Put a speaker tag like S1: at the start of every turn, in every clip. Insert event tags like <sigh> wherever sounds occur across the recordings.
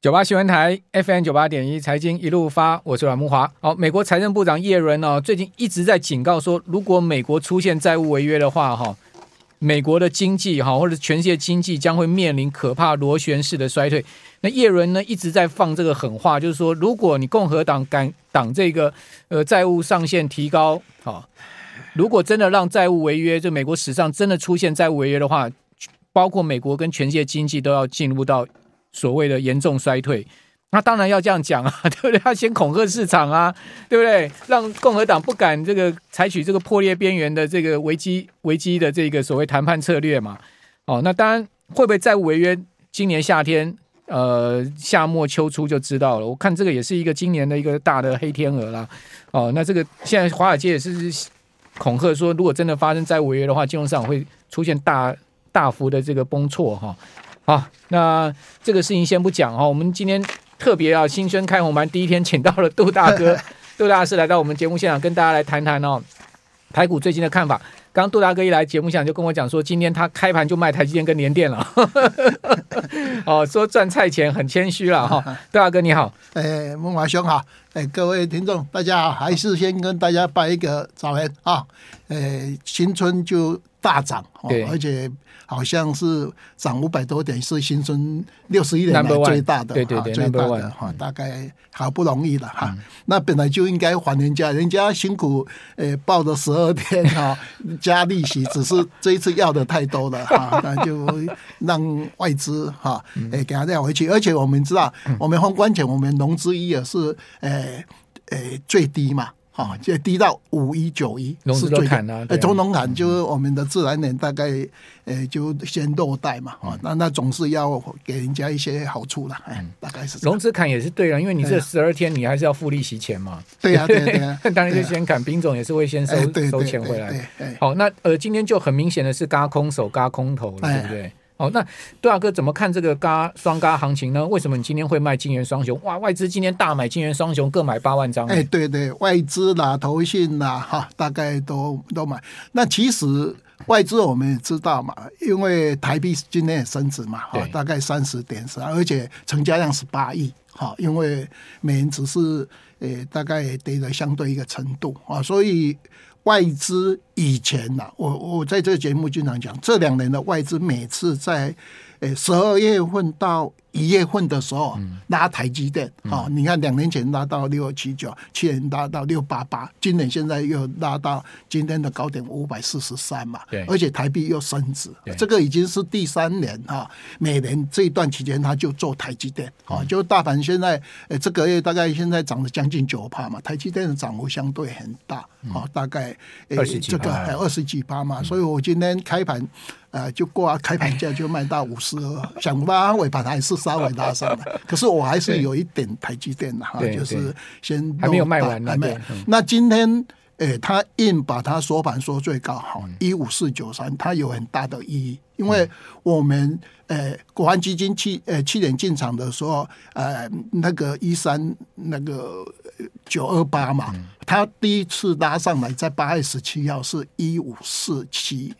S1: 九八新闻台 FM 九八点一财经一路发，我是阮慕华。好，美国财政部长耶伦哦，最近一直在警告说，如果美国出现债务违约的话，哈，美国的经济哈或者全世界经济将会面临可怕螺旋式的衰退。那耶伦呢一直在放这个狠话，就是说，如果你共和党敢挡这个呃债务上限提高，哈，如果真的让债务违约，就美国史上真的出现债务违约的话，包括美国跟全世界经济都要进入到。所谓的严重衰退，那当然要这样讲啊，<laughs> 对不对？要先恐吓市场啊，对不对？让共和党不敢这个采取这个破裂边缘的这个危机危机的这个所谓谈判策略嘛。哦，那当然会不会债务违约？今年夏天，呃，夏末秋初就知道了。我看这个也是一个今年的一个大的黑天鹅啦。哦，那这个现在华尔街也是恐吓说，如果真的发生债务违约的话，金融市场会出现大大幅的这个崩挫哈。好，那这个事情先不讲哈。我们今天特别啊，新春开红盘第一天，请到了杜大哥，<laughs> 杜大师来到我们节目现场，跟大家来谈谈哦，台股最近的看法。刚杜大哥一来节目现场就跟我讲说，今天他开盘就卖台积电跟联电了，<laughs> 哦，说赚菜钱很谦虚了哈。<laughs> 杜大哥你好，
S2: 哎，孟华兄好，哎，各位听众大家好，还是先跟大家拜一个早年啊，哎，新春就大涨，对，而且。好像是涨五百多点，是新春六十一年来最大的，对对对，最大的哈，大概好不容易了哈。那本来就应该还人家，人家辛苦呃抱了十二天哈，<laughs> 加利息，只是这一次要的太多了哈，<laughs> 那就让外资哈诶给他带回去。而且我们知道，我们宏观前我们融资余额是呃呃最低嘛。啊，就低到五一九一，是最砍啊！哎，从农砍就是我们的自然年，大概呃就先落袋嘛。啊，那那总是要给人家一些好处了。哎，大概是
S1: 融资砍也是对了，因为你这十二天你还是要付利息钱嘛。
S2: 对呀，对呀，<laughs>
S1: 当然就先砍，兵总也是会先收收钱回来。好，那呃，今天就很明显的是嘎空手嘎空头了，对不对？哦，那杜大哥怎么看这个嘎双嘎行情呢？为什么你今天会卖金元双雄？哇，外资今天大买金元双雄，各买八万张。
S2: 哎，对对，外资啦、投信啦，哈，大概都都买。那其实外资我们也知道嘛，因为台币今天也升值嘛，哈，大概三十点三，而且成交量是八亿，哈，因为美元只是呃大概跌了相对一个程度啊，所以。外资以前呐、我我在这个节目经常讲，这两年的外资每次在诶十二月份到。一月份的时候拉台积电，哦，你看两年前拉到六二七九，去年拉到六八八，今年现在又拉到今天的高点五百四十三嘛，而且台币又升值，这个已经是第三年哈，每年这一段期间他就做台积电，啊，就大盘现在呃这个月大概现在涨了将近九趴嘛，台积电的涨幅相对很大，啊，大概呃这个还有二十几趴嘛，所以我今天开盘。呃，就挂开盘价就卖到五十二，<laughs> 想不到尾盘还是稍微拉上的，<laughs> 可是我还是有一点台积电的哈，就是先
S1: 还没有卖完，还没。
S2: 那今天，诶、欸，他硬把它收盘说最高好一五四九三，它有很大的意义，因为我们呃、欸，国安基金去呃去年进场的时候，呃，那个一三那个九二八嘛，它第一次拉上来在八月十七号是一五四七。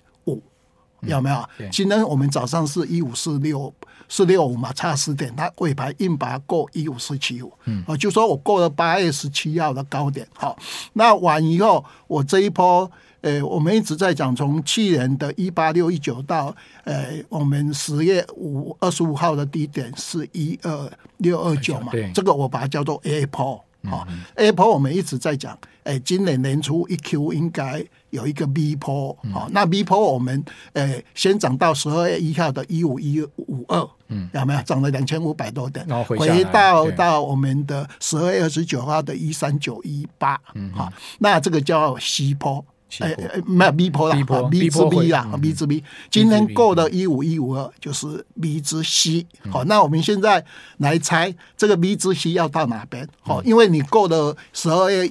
S2: 有没有？今天我们早上是一五四六四六五嘛，差十点，它尾盘硬把它过一五四七五，嗯，就说我过了八月十七号的高点，好，那完以后，我这一波，呃，我们一直在讲，从去年的一八六一九到，呃，我们十月五二十五号的低点是一二六二九嘛，这个我把它叫做 A 波。好，Apple 我们一直在讲，哎、欸，今年年初一 Q 应该有一个 V 波，好，那 V 波我们，呃、欸，先涨到十二月一号的一五一五二，嗯，有没有涨了两千五百多点？然后回，回到到我们的十二月二十九号的一三九一八，嗯，好，那这个叫 C 波。哎哎，没有 B 波啦，B 之 B 啦，B 之 B。今天过的一五一五二就是 B 之 C。好，那我们现在来猜这个 B 之 C 要到哪边？好，因为你过了十二月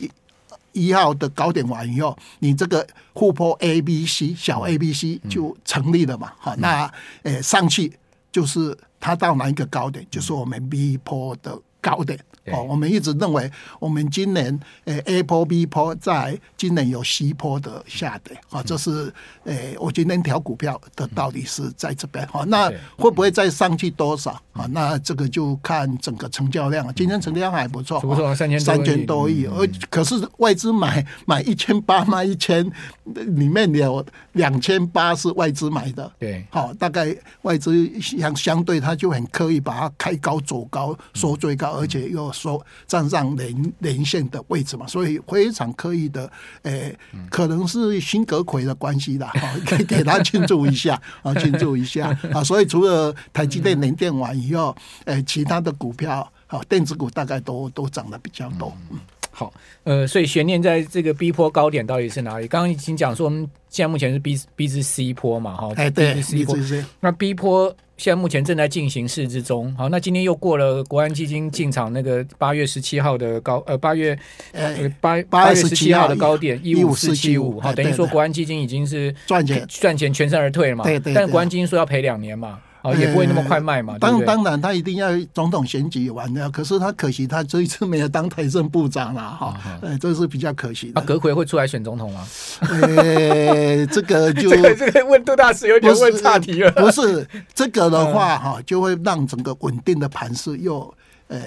S2: 一号的高点完以后，你这个护坡 A B C 小 A B C 就成立了嘛。好，那诶上去就是它到哪一个高点，就是我们 B 坡的高的哦，我们一直认为，我们今年诶 A 波 B 波在今年有 C 波的下跌啊，这是诶我今天调股票的道理是在这边哈。那会不会再上去多少啊？那这个就看整个成交量。今天成交量还不错，
S1: 不错，三千
S2: 三千多亿，而可是外资买买一千八卖一千，里面有两千八是外资买的，
S1: 对，
S2: 好，大概外资相相对它就很刻意把它开高走高，收最高。而且又说站上连连线的位置嘛，所以非常刻意的，诶、欸，可能是辛格奎的关系啦，<laughs> 给给他庆祝一下啊，<laughs> 庆祝一下啊。所以除了台积电连电完以后，诶、欸，其他的股票啊，电子股大概都都涨得比较多。嗯，
S1: 好，呃，所以悬念在这个 B 波高点到底是哪里？刚刚已经讲说，我们现在目前是 B B 至 C 波嘛，哈，
S2: 哎，对，C 波，
S1: 那 B 波。现在目前正在进行式之中。好，那今天又过了国安基金进场那个八月十七号的高呃八月呃八八月十七号的高点一五四七五。好，等于说国安基金已经是赚钱赚钱全身而退了嘛。对对。但是国安基金说要赔两年嘛。哦，也不会那么快卖嘛。
S2: 当、欸、当然，他一定要总统选举完的。可是他可惜，他这一次没有当财政部长了哈。呃、嗯，这是比较可惜的。
S1: 啊，阁揆会出来选总统吗？<laughs>
S2: 呃、欸，这个就 <laughs>
S1: 这个这个问杜大师有点问岔题了。
S2: 不是这个的话 <laughs> 哈，就会让整个稳定的盘势又呃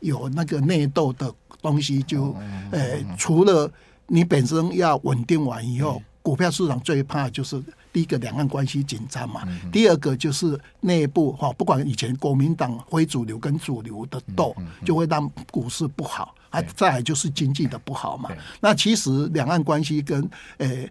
S2: 有那个内斗的东西就呃，除了你本身要稳定完以后，股票市场最怕就是。第一个两岸关系紧张嘛，第二个就是内部哈，不管以前国民党非主流跟主流的斗，就会让股市不好，啊，再来就是经济的不好嘛。那其实两岸关系跟诶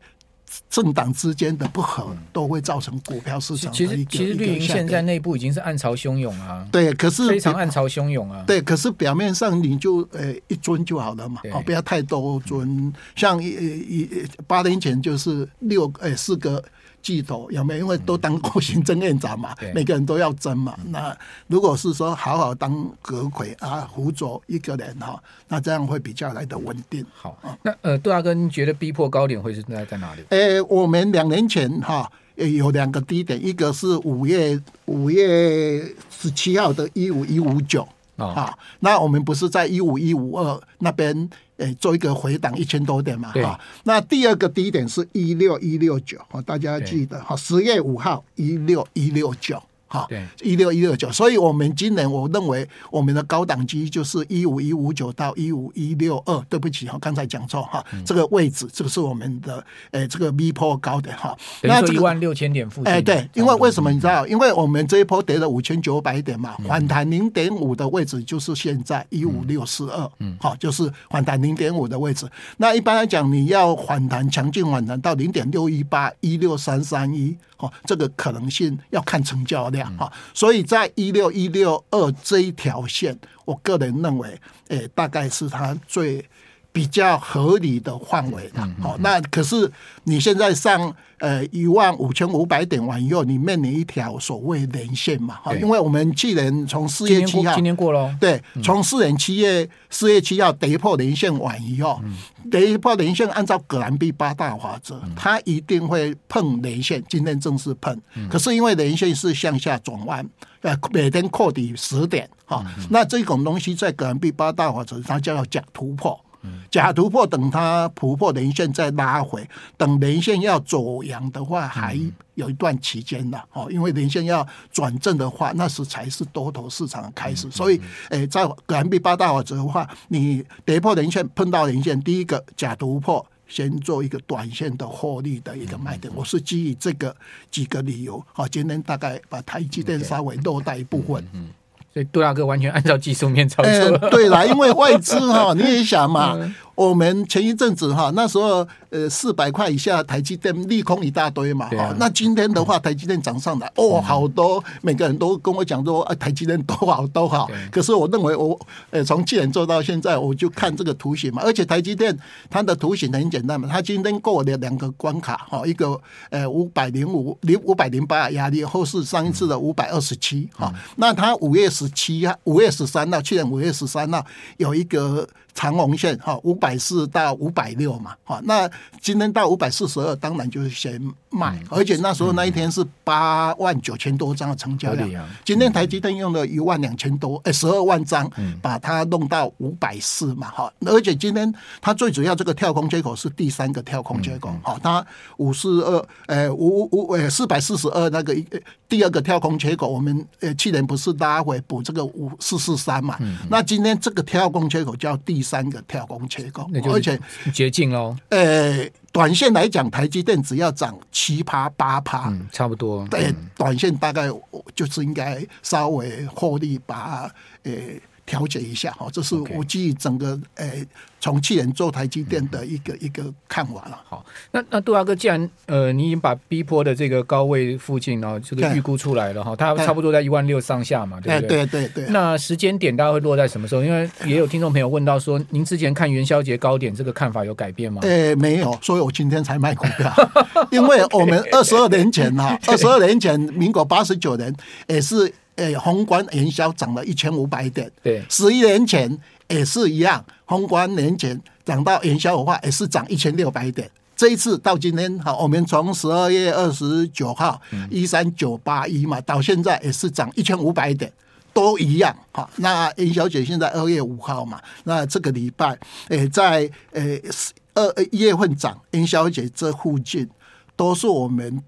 S2: 政党之间的不和，都会造成股票市场的一个。其实
S1: 其实绿营现在内部已经是暗潮汹涌啊，
S2: 对，可是
S1: 非常暗潮汹涌啊，
S2: 对，可是表面上你就诶一尊就好了嘛，哦，不要太多尊，像一一八年前就是六诶四个。巨头有没有？因为都当过行政院长嘛，每个人都要争嘛。那如果是说好好当阁魁啊，辅佐一个人哈，那这样会比较来的稳定。
S1: 好，那呃，杜大哥，你觉得逼迫高点会是在在哪里？
S2: 呃、欸，我们两年前哈有两个低点，一个是五月五月十七号的一五一五九啊，那我们不是在一五一五二那边。诶，做一个回档一千多点嘛，哈。那第二个低点是一六一六九，大家记得哈，十月五号一六一六九。好，一六一六九，所以我们今年我认为我们的高档机就是一五一五九到一五一六二。对不起哈，刚才讲错哈，这个位置这个是我们的诶这个 V 波高的哈。
S1: 那这个一万六千点附近。哎，对，
S2: 因为为什么你知道？因为我们这一波跌了五千九百点嘛，反弹零点五的位置就是现在一五六四二，嗯，好，就是反弹零点五的位置。那一般来讲，你要反弹强劲反弹到零点六一八一六三三一。这个可能性要看成交量哈，所以在一六一六二这一条线，我个人认为，诶，大概是它最比较合理的范围的。好，那可是你现在上。呃，一万五千五百点完以后，你面临一条所谓连线嘛？哈，因为我们既然从四月七号，
S1: 今年过了，
S2: 对，从四年七月四月七号跌破连线完以后，跌破连线，按照葛兰碧八大法则，它一定会碰连线。今天正式碰，可是因为连线是向下转弯，呃，每天扩底十点，哈，那这种东西在葛兰碧八大法则，它叫假突破。假突破，等它突破连线再拉回，等连线要走阳的话，还有一段期间呢哦。因为连线要转正的话，那时才是多头市场的开始。所以，诶，在葛兰碧八大法则的话，你跌破连线碰到连线，第一个假突破，先做一个短线的获利的一个卖点。我是基于这个几个理由，好，今天大概把台积电稍微落袋一部分。
S1: 所以杜大哥完全按照技术面操作。
S2: 欸，对啦，因为外资哈，你也想嘛。<laughs> 我们前一阵子哈，那时候呃四百块以下台积电利空一大堆嘛，哈、啊，那今天的话台积电涨上来，哦，好多每个人都跟我讲说，啊，台积电多好多好。可是我认为我呃从去年做到现在，我就看这个图形嘛，而且台积电它的图形很简单嘛，它今天过了两个关卡哈，一个呃五百零五零五百零八压力，后是上一次的五百二十七哈，那它五月十七号五月十三号，去年五月十三号有一个。长红线哈，五百四到五百六嘛，哈，那今天到五百四十二，当然就是先卖，而且那时候那一天是八万九千多张的成交量。今天台积电用了一万两千多，哎，十二万张，把它弄到五百四嘛，哈。而且今天它最主要这个跳空缺口是第三个跳空缺口，哈，它五四二，呃，五五呃四百四十二那个第二个跳空缺口，我们呃去年不是拉回补这个五四四三嘛？那今天这个跳空缺口叫第三个跳空缺口，而且
S1: 接近喽，
S2: 呃。短线来讲，台积电只要涨七趴八趴，
S1: 嗯，差不多。
S2: 对，短线大概就是应该稍微获利把诶。调节一下哈，这是我基于整个诶，从去年做台积电的一个一个看法了。
S1: 好，那那杜大哥，既然呃，你已经把 B 波的这个高位附近呢，这个预估出来了哈，它差不多在一万六上下嘛，对不对？
S2: 对对对。
S1: 那时间点大概会落在什么时候？因为也有听众朋友问到说，您之前看元宵节高点这个看法有改变吗？
S2: 诶，没有，所以我今天才卖股票，<laughs> 因为我们 <laughs> 二十二年前哈，二十二年前，民国八十九年也是。诶，宏观元宵涨了一千五百点，
S1: 对，
S2: 十一年前也是一样，宏观年前涨到元宵的话，也是涨一千六百点。这一次到今天，好，我们从十二月二十九号一三九八一嘛，到现在也是涨一千五百点，都一样。好，那元宵节现在二月五号嘛，那这个礼拜，诶，在诶二一月份涨元宵节这附近，都是我们。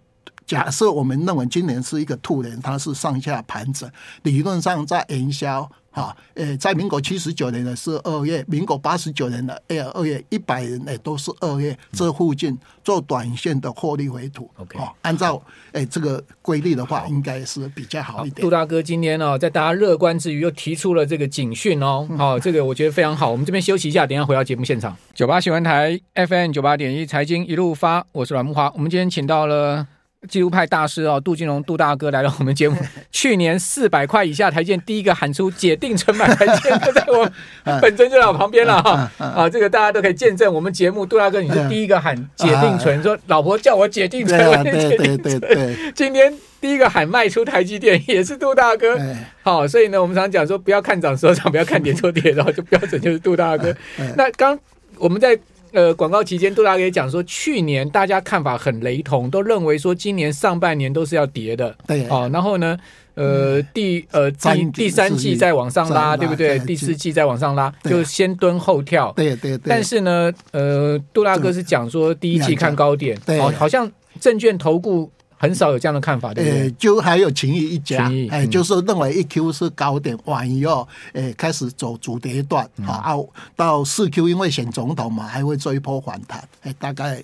S2: 假设我们认为今年是一个兔年，它是上下盘整，理论上在元宵哈，呃，在民国七十九年的是二月，民国八十九年的诶二月，一百人诶都是二月，这附近做短线的获利回吐。OK，按照诶这个规律的话，应该是比较好一点。
S1: 杜大哥今天呢，在大家乐观之余，又提出了这个警讯哦，好，这个我觉得非常好。我们这边休息一下，等一下回到节目现场。九八新闻台 FM 九八点一财经一路发，我是阮木华。我们今天请到了。技术派大师哦，杜金龙杜大哥来到我们节目。<laughs> 去年四百块以下台建第一个喊出解定存买台积电，就在我 <laughs> <laughs> 本尊就在我旁边了哈啊！这个大家都可以见证，我们节目杜大哥你是第一个喊解定存，说老婆叫我解定存，
S2: 对对对对。
S1: 今天第一个喊卖出台积电也是杜大哥，好，所以呢，我们常讲说不要看涨说涨，不要看跌说跌，然后就标准就是杜大哥。那刚我们在。呃，广告期间，杜大哥也讲说，去年大家看法很雷同，都认为说今年上半年都是要跌的。
S2: 对，
S1: 哦，然后呢，呃，第呃第第三季再往上拉，对不对？第四季再往上拉，就先蹲后跳。
S2: 对对对。
S1: 但是呢，呃，杜大哥是讲说第一季看高点，好，好像证券投顾。很少有这样的看法，对不对？
S2: 就还有情谊一家，哎，就是认为一 Q 是高点，万一哦，哎，开始走主跌段，好，到四 Q 因为选总统嘛，还会做一波反弹，哎，大概，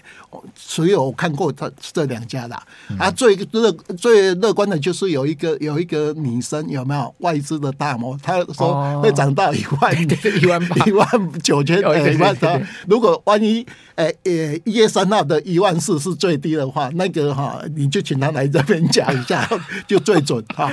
S2: 所以我看过这这两家啦，啊，最乐最乐观的就是有一个有一个女生有没有？外资的大摩，她说会涨到一万一万八。<laughs> 一万九千一万三，如果万一。哎，呃，一月三号的一万四是最低的话，那个哈，你就请他来这边讲一下，<laughs> 就最准哈。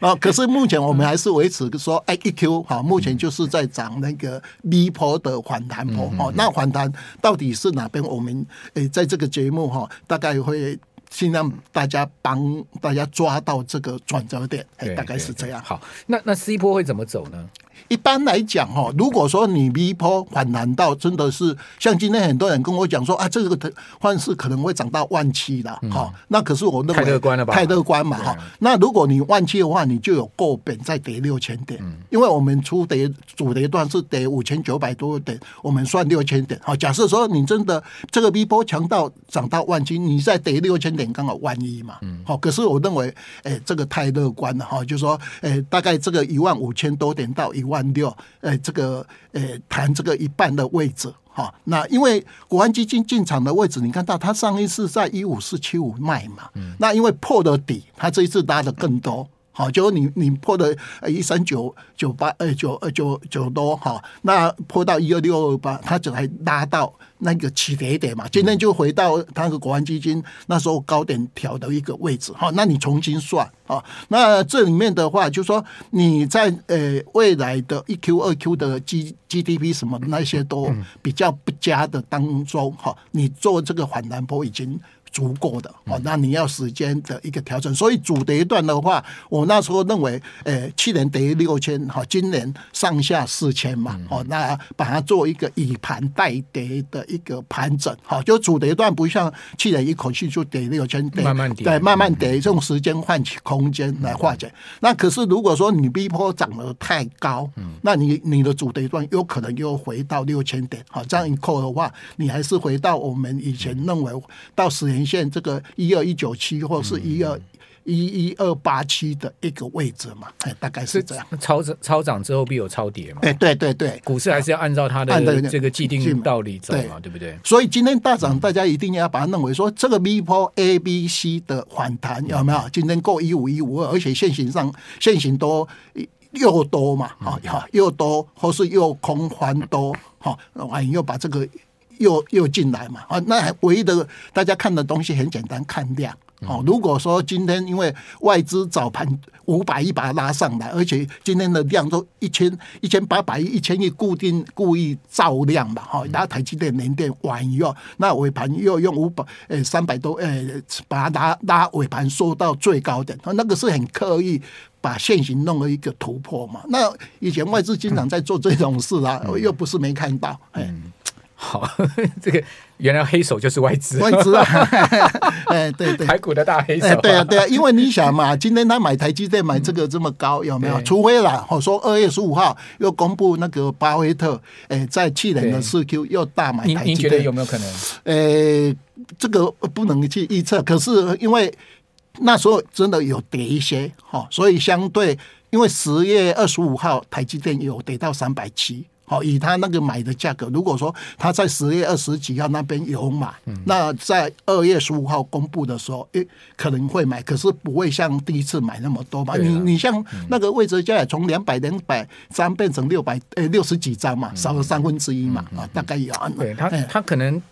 S2: 好，可是目前我们还是维持说，哎，一 Q 哈，目前就是在涨那个 V 波的反弹波哦。那反弹到底是哪边？我们诶，在这个节目哈，大概会尽量大家帮大家抓到这个转折点，哎，大概是这样。
S1: 好，那那 C 波会怎么走呢？
S2: 一般来讲哈，如果说你 V 波反弹到真的是像今天很多人跟我讲说啊，这个换势可能会涨到万七了哈，那可是我认为
S1: 太乐观了吧？
S2: 太乐观嘛哈。那如果你万七的话，你就有够本再跌六千点，因为我们初跌主跌段是跌五千九百多点，我们算六千点。好，假设说你真的这个 V 波强到涨到万七，你再跌六千点刚好万一嘛。好，可是我认为哎，这个太乐观了哈，就是说哎，大概这个一万五千多点到一万。万六，呃，这个，呃，谈这个一半的位置，哈，那因为国安基金进场的位置，你看到它上一次在一五四七五卖嘛，嗯，那因为破了底，它这一次拉的更多，好，就你你破的一三九九八，呃，九呃九九多，哈，那破到一二六二八，它就还拉到。那个起跌点嘛，今天就回到那个国安基金那时候高点调的一个位置哈，那你重新算啊，那这里面的话，就说你在呃未来的一 Q 二 Q 的 G GDP 什么那些都比较不佳的当中哈，你做这个反弹波已经。足够的哦，那你要时间的一个调整。所以主跌段的话，我那时候认为，呃，去年跌六千，哈，今年上下四千嘛，哦，那把它做一个以盘带跌的一个盘整，好，就主跌段不像去年一口气就跌六千，
S1: 慢慢跌，
S2: 对，慢慢跌，用时间换取空间来化解。那可是如果说你逼迫涨得太高，那你你的主跌段有可能又回到六千点，好，这样一扣的话，你还是回到我们以前认为到十年线这个一二一九七或是一二一一二八七的一个位置嘛，哎，大概是这样。
S1: 超涨超涨之后必有超跌嘛？
S2: 哎，对对对，
S1: 股市还是要按照它的这个既定道理走嘛，对不对？
S2: 所以今天大涨，大家一定要把它认为说这个 V 波 A B C 的反弹有没有？今天过一五一五二，而且线型上线型多又多嘛，哈，又多或是又空翻多，哈，完又把这个。又又进来嘛啊，那唯一的大家看的东西很简单，看量哦。如果说今天因为外资早盘五百亿把它拉上来，而且今天的量都一千一千八百亿、一千亿固定故意造量嘛哈，然后台积电、联电完以后，那尾盘又用五百呃三百多呃把它拉拉尾盘缩到最高点，那个是很刻意把线型弄了一个突破嘛。那以前外资经常在做这种事啊，又不是没看到哎。
S1: 好，<laughs> 这个原来黑手就是外资，
S2: 外资啊，<laughs> 哎，对对，
S1: 台股的大黑手，
S2: 对啊对啊，因为你想嘛，今天他买台积电买这个这么高，有没有？除非啦，我说二月十五号又公布那个巴菲特，哎，在去年的四 Q 又大买台积电，
S1: 你觉得有没有可能？
S2: 哎，这个不能去预测，可是因为那时候真的有跌一些，哈，所以相对，因为十月二十五号台积电有跌到三百七。好，以他那个买的价格，如果说他在十月二十几号那边有买，那在二月十五号公布的时候，诶，可能会买，可是不会像第一次买那么多吧？你你像那个魏哲家也从两百两百张变成六百诶六十几张嘛，少了三分之一嘛，啊，大概有。
S1: 对他他可能。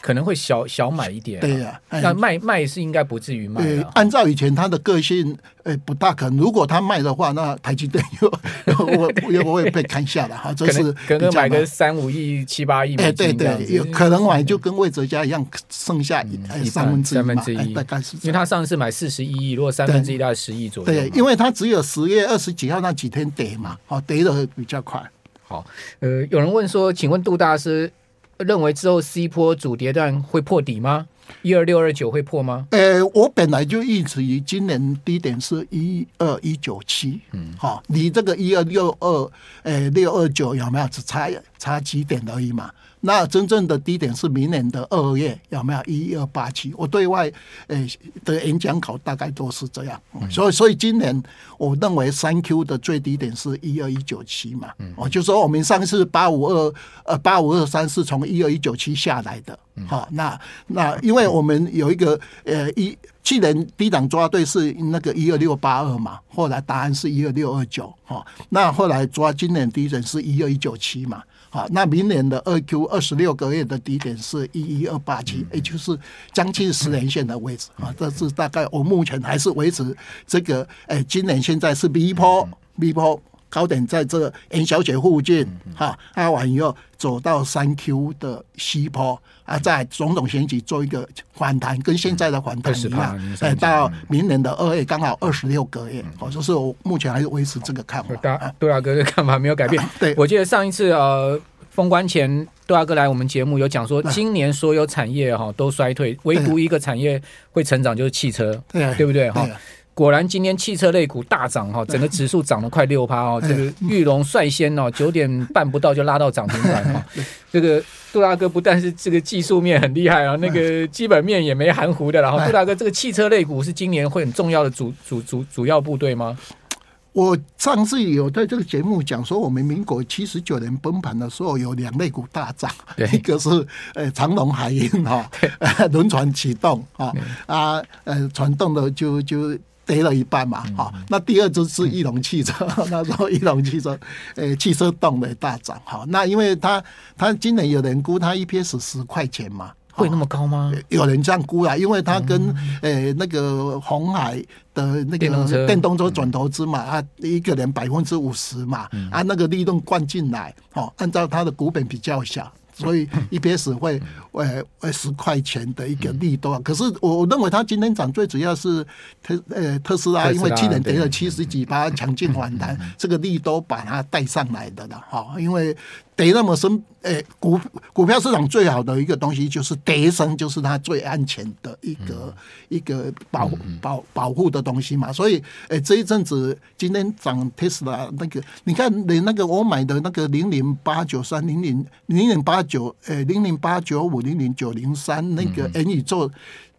S1: 可能会小小买一点、啊，
S2: 对呀、啊，
S1: 那卖卖是应该不至于卖、啊。对，
S2: 按照以前他的个性，呃，不大可能。如果他卖的话，那台积电又又又会被砍下来哈。这是
S1: 可能买个三五亿、七八亿美金，
S2: 对对，有可能买就跟魏哲家一样，剩下三分之一
S1: 三分之一，
S2: 大概是。
S1: 因为他上次买四十一亿，如果三分之一大概十亿左右。
S2: 对，因为他只有十月二十几号那几天跌嘛，好跌的比较快。
S1: 好，呃，有人问说，请问杜大师。认为之后 C 波主跌段会破底吗？一二六二九会破吗？
S2: 呃，我本来就一直以今年低点是一二一九七，嗯，好，你这个一二六二，呃，六二九有没有只差差几点而已嘛？那真正的低点是明年的二月，有没有？一二八七？我对外诶的演讲稿大概都是这样，嗯、所以所以今年我认为三 Q 的最低点是一二一九七嘛，我、嗯、就说我们上次八五二呃八五二三是从一二一九七下来的，好、嗯，那那因为我们有一个呃一去年低档抓对是那个一二六八二嘛，后来答案是一二六二九，哈，那后来抓今年低点是一二一九七嘛。好，那明年的二 Q 二十六个月的低点是一一二八七，也就是将近十年线的位置啊。这是大概我目前还是维持这个，哎，今年现在是 V 波，V 波高点在这元宵节附近，哈，啊完以后走到三 Q 的西坡啊，在种种选举做一个反弹，跟现在的反弹一样，哎，到明年的二月刚好二十六个月，哦，就是我目前还是维持这个看法。
S1: 杜大哥的看法没有改变。<laughs> 对，我记得上一次呃。封关前，杜大哥来我们节目有讲说，今年所有产业哈都衰退，唯独一个产业会成长，就是汽车，对，对不对哈？果然今天汽车类股大涨哈，整个指数涨了快六趴哦。这个玉龙率先哦，九点半不到就拉到涨停板哈。<laughs> 这个杜大哥不但是这个技术面很厉害啊，那个基本面也没含糊的。然后杜大哥，这个汽车类股是今年会很重要的主主主主要部队吗？
S2: 我上次有在这个节目讲说，我们民国七十九年崩盘的时候，有两类股大涨，一个是呃长隆海运哈，<laughs> 轮船启动啊啊呃传动的就就跌了一半嘛哈。那第二就是翼龙汽车，<laughs> 那时候翼龙汽车呃汽车动的大涨哈。那因为他他今年有人估他 EPS 十块钱嘛。
S1: 会那么高吗？
S2: 有人这样估啊，因为他跟呃、嗯欸、那个红海的那个电动车转投资嘛，啊一个人百分之五十嘛，嗯、啊那个利润灌进来，哦，按照他的股本比较小，所以 <laughs> EPS 会呃呃十块钱的一个利多。可是我认为它今天涨最主要是特呃特斯拉，因为去年跌了七十几趴，强劲反弹，这个利多把它带上来的了哈。因为跌那么深，诶，股股票市场最好的一个东西就是跌升，就是它最安全的一个一个保保保护的东西嘛。所以，诶，这一阵子今天涨特斯拉那个，你看连那个我买的那个零零八九三零零零零八九，诶，零零八九五零零九零三那个 N 宇宙。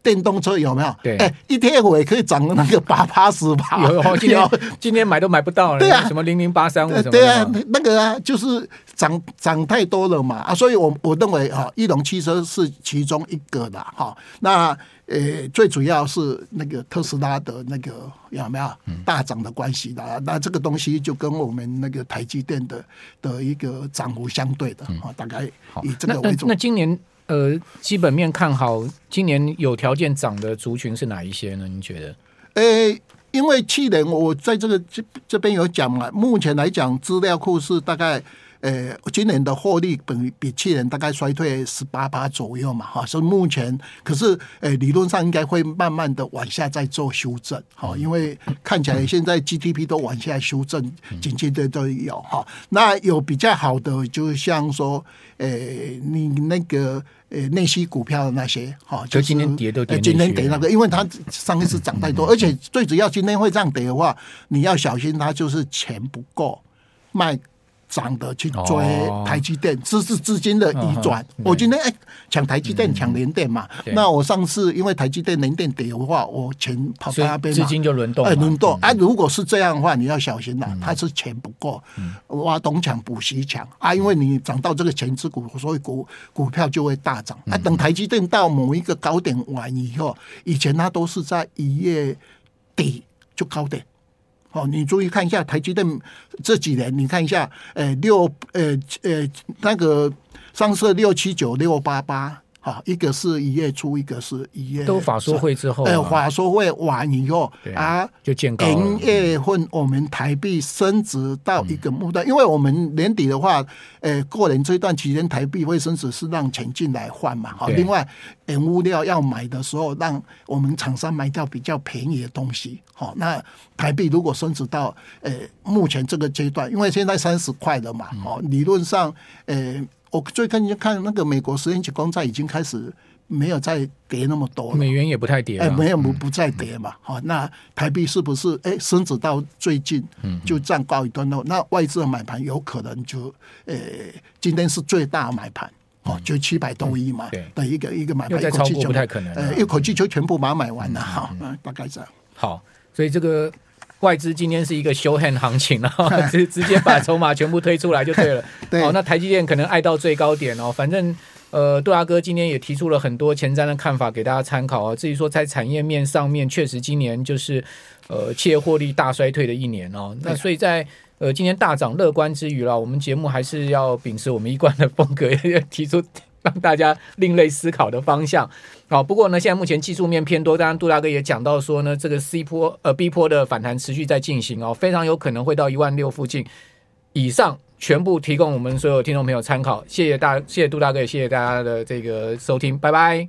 S2: 电动车有没有？
S1: 对，
S2: 哎，一天我也可以涨那个八八十八。<laughs>
S1: 有，今天今天买都买不到了。
S2: 对啊，
S1: 什么零零八三五什么？
S2: 对啊，那个啊，就是涨涨太多了嘛啊，所以我我认为啊，义隆汽车是其中一个的哈。那呃，最主要是那个特斯拉的那个有没有大涨的关系的？那这个东西就跟我们那个台积电的的一个涨幅相对的啊，大概以这个为主。
S1: 那今年。呃，基本面看好，今年有条件涨的族群是哪一些呢？你觉得？
S2: 呃、因为去年我在这个这这边有讲嘛，目前来讲资料库是大概。呃，今年的获利比比去年大概衰退十八趴左右嘛，哈，所以目前可是呃，理论上应该会慢慢的往下再做修正，哈，因为看起来现在 GDP 都往下修正，紧接着都有哈。那有比较好的，就像说，呃，你那个呃内需股票的那些，哈，
S1: 就今天跌都跌，
S2: 今天跌那个，因为它上一次涨太多，而且最主要今天会这样跌的话，你要小心它就是钱不够卖。涨的去追台积电，这是资金的移转。我今天哎抢台积电抢联电嘛，那我上次因为台积电联电跌的话，我钱跑到那边，
S1: 资金就轮动。
S2: 哎，轮动啊！如果是这样的话，你要小心了，它是钱不够，挖东墙补西墙啊！因为你涨到这个权值股，所以股股票就会大涨啊。等台积电到某一个高点完以后，以前它都是在一月底就高点。哦，你注意看一下台积电这几年，你看一下，呃，六，呃，呃，那个上市六七九六八八。好，一个是一月初，一个是一月
S1: 都法说会之后，
S2: 呃，法说会完以后啊，
S1: 就见高。
S2: 零月份我们台币升值到一个目标，因为我们年底的话，呃，过年这段期间台币会升值，是让钱进来换嘛。好，另外原物料要买的时候，让我们厂商买到比较便宜的东西。好，那台币如果升值到呃目前这个阶段，因为现在三十块了嘛，哦，理论上呃。我最近就看那个美国十年期公债已经开始没有再跌那么多了，
S1: 美元也不太跌，哎，
S2: 没有不不再跌嘛。好，那台币是不是哎升值到最近就站高一段落？那外资的买盘有可能就呃今天是最大买盘哦，就七百多亿嘛的一个一个买盘，
S1: 一口气就不太可能，
S2: 呃，一口气就全部把它买完了哈，大概这样。
S1: 好，所以这个。外资今天是一个 show hand 行情了，<laughs> 直直接把筹码全部推出来就对了。<laughs> 对，哦，那台积电可能爱到最高点哦。反正呃，杜大哥今天也提出了很多前瞻的看法给大家参考啊。至于说在产业面上面，确实今年就是呃企业获利大衰退的一年哦。那所以在呃今天大涨乐观之余了，我们节目还是要秉持我们一贯的风格，提出。<laughs> 让大家另类思考的方向，好，不过呢，现在目前技术面偏多，当然杜大哥也讲到说呢，这个 C 波呃 B 波的反弹持续在进行哦，非常有可能会到一万六附近以上，全部提供我们所有听众朋友参考，谢谢大，谢谢杜大哥，也谢谢大家的这个收听，拜拜。